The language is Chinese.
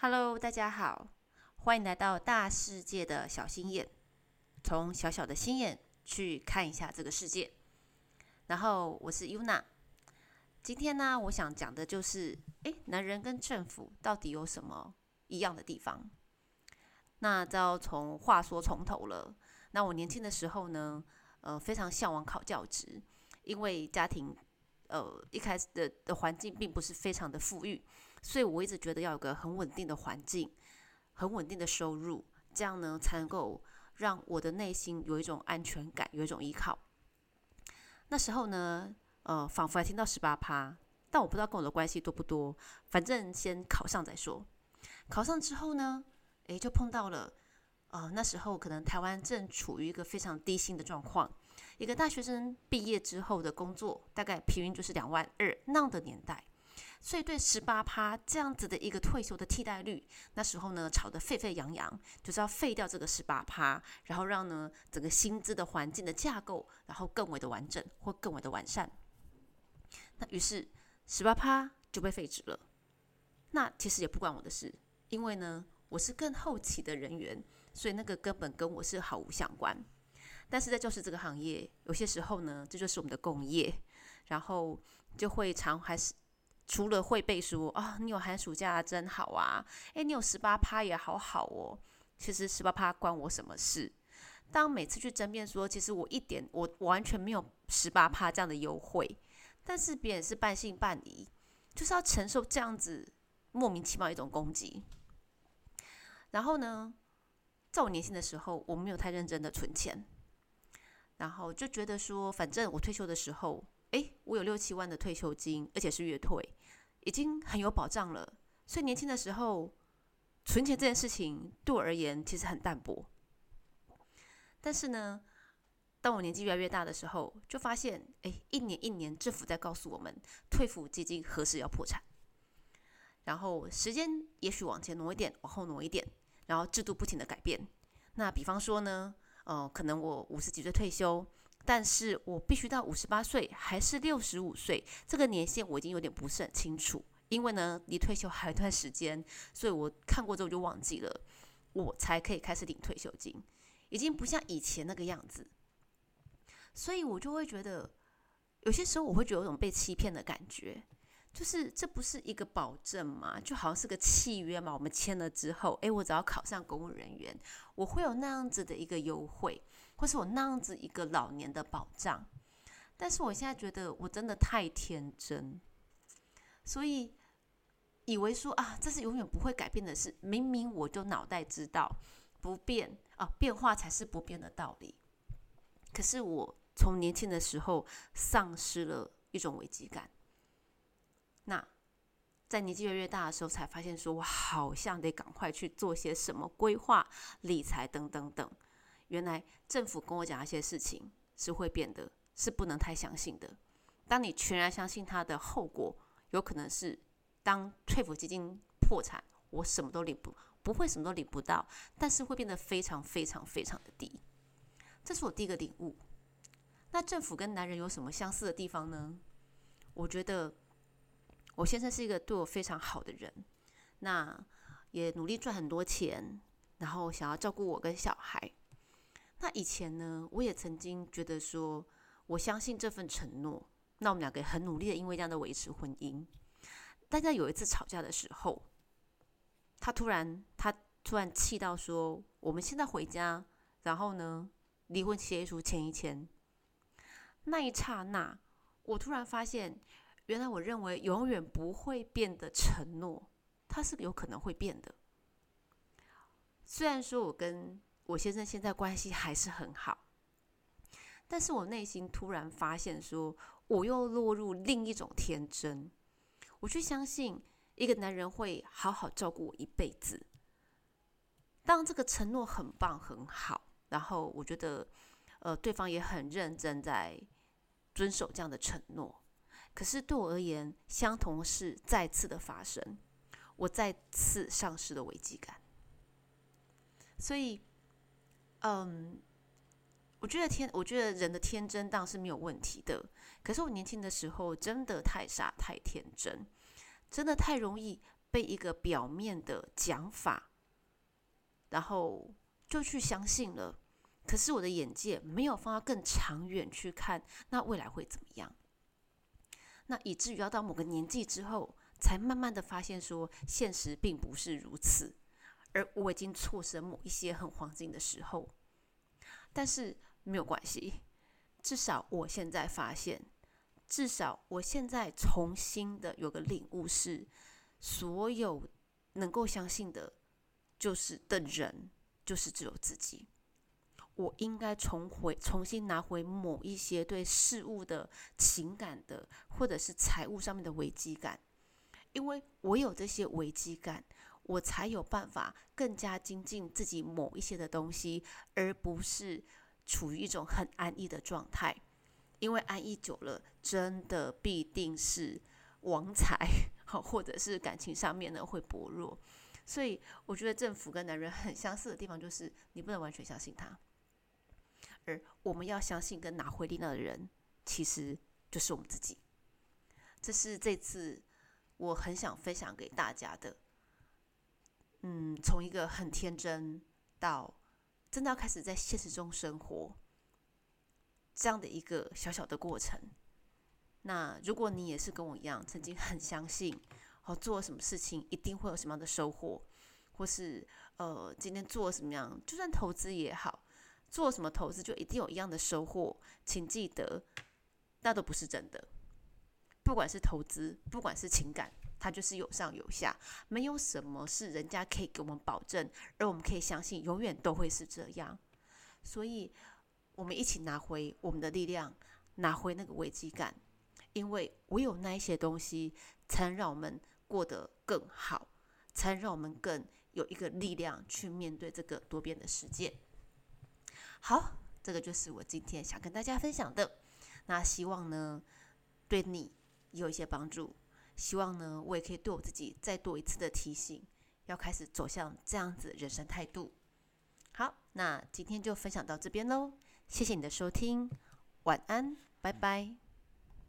Hello，大家好，欢迎来到大世界的小心眼，从小小的心眼去看一下这个世界。然后我是 Yuna，今天呢，我想讲的就是，诶，男人跟政府到底有什么一样的地方？那就要从话说从头了。那我年轻的时候呢，呃，非常向往考教职，因为家庭。呃，一开始的的环境并不是非常的富裕，所以我一直觉得要有个很稳定的环境，很稳定的收入，这样呢才能够让我的内心有一种安全感，有一种依靠。那时候呢，呃，仿佛还听到十八趴，但我不知道跟我的关系多不多，反正先考上再说。考上之后呢，诶，就碰到了。呃，那时候可能台湾正处于一个非常低薪的状况，一个大学生毕业之后的工作大概平均就是两万二那样的年代，所以对十八趴这样子的一个退休的替代率，那时候呢吵得沸沸扬扬，就是要废掉这个十八趴，然后让呢整个薪资的环境的架构，然后更为的完整或更为的完善。那于是十八趴就被废止了。那其实也不关我的事，因为呢我是更后期的人员。所以那个根本跟我是毫无相关，但是在教师这个行业，有些时候呢，这就是我们的工业，然后就会常还是除了会背书啊，你有寒暑假真好啊，诶，你有十八趴也好好哦，其实十八趴关我什么事？当每次去争辩说，其实我一点我完全没有十八趴这样的优惠，但是别人是半信半疑，就是要承受这样子莫名其妙一种攻击，然后呢？在我年轻的时候，我没有太认真的存钱，然后就觉得说，反正我退休的时候，诶，我有六七万的退休金，而且是月退，已经很有保障了。所以年轻的时候，存钱这件事情对我而言其实很淡薄。但是呢，当我年纪越来越大的时候，就发现，诶，一年一年政府在告诉我们，退抚基金何时要破产，然后时间也许往前挪一点，往后挪一点。然后制度不停的改变，那比方说呢，呃，可能我五十几岁退休，但是我必须到五十八岁还是六十五岁，这个年限我已经有点不是很清楚，因为呢离退休还有一段时间，所以我看过之后就忘记了，我才可以开始领退休金，已经不像以前那个样子，所以我就会觉得，有些时候我会觉得有种被欺骗的感觉。就是这不是一个保证嘛？就好像是个契约嘛。我们签了之后，诶，我只要考上公务人员，我会有那样子的一个优惠，或是我那样子一个老年的保障。但是我现在觉得我真的太天真，所以以为说啊，这是永远不会改变的事。明明我就脑袋知道不变啊，变化才是不变的道理。可是我从年轻的时候丧失了一种危机感。那在年纪越来越大的时候，才发现说，我好像得赶快去做些什么规划、理财等等等。原来政府跟我讲一些事情是会变的，是不能太相信的。当你全然相信它的后果，有可能是当退抚基金破产，我什么都领不不会什么都领不到，但是会变得非常非常非常的低。这是我第一个领悟。那政府跟男人有什么相似的地方呢？我觉得。我先生是一个对我非常好的人，那也努力赚很多钱，然后想要照顾我跟小孩。那以前呢，我也曾经觉得说，我相信这份承诺，那我们两个很努力的，因为这样的维持婚姻。但在有一次吵架的时候，他突然他突然气到说，我们现在回家，然后呢，离婚协议书签一签。那一刹那，我突然发现。原来我认为永远不会变的承诺，它是有可能会变的。虽然说我跟我先生现在关系还是很好，但是我内心突然发现，说我又落入另一种天真。我去相信一个男人会好好照顾我一辈子。当这个承诺很棒很好，然后我觉得，呃，对方也很认真在遵守这样的承诺。可是对我而言，相同事再次的发生，我再次丧失了危机感。所以，嗯，我觉得天，我觉得人的天真当然是没有问题的。可是我年轻的时候真的太傻太天真，真的太容易被一个表面的讲法，然后就去相信了。可是我的眼界没有放到更长远去看，那未来会怎么样？那以至于要到某个年纪之后，才慢慢的发现说，现实并不是如此，而我已经错失了某一些很黄金的时候。但是没有关系，至少我现在发现，至少我现在重新的有个领悟是，所有能够相信的，就是的人，就是只有自己。我应该重回、重新拿回某一些对事物的情感的，或者是财务上面的危机感，因为我有这些危机感，我才有办法更加精进自己某一些的东西，而不是处于一种很安逸的状态。因为安逸久了，真的必定是亡财，好，或者是感情上面呢会薄弱。所以我觉得政府跟男人很相似的地方，就是你不能完全相信他。而我们要相信跟拿回力量的人，其实就是我们自己。这是这次我很想分享给大家的。嗯，从一个很天真到真的要开始在现实中生活，这样的一个小小的过程。那如果你也是跟我一样，曾经很相信，哦，做什么事情一定会有什么样的收获，或是呃，今天做什么样，就算投资也好。做什么投资就一定有一样的收获，请记得，那都不是真的。不管是投资，不管是情感，它就是有上有下，没有什么是人家可以给我们保证，而我们可以相信永远都会是这样。所以，我们一起拿回我们的力量，拿回那个危机感，因为唯有那一些东西，才能让我们过得更好，才能让我们更有一个力量去面对这个多变的世界。好，这个就是我今天想跟大家分享的。那希望呢，对你有一些帮助。希望呢，我也可以对我自己再多一次的提醒，要开始走向这样子人生态度。好，那今天就分享到这边喽。谢谢你的收听，晚安，拜拜。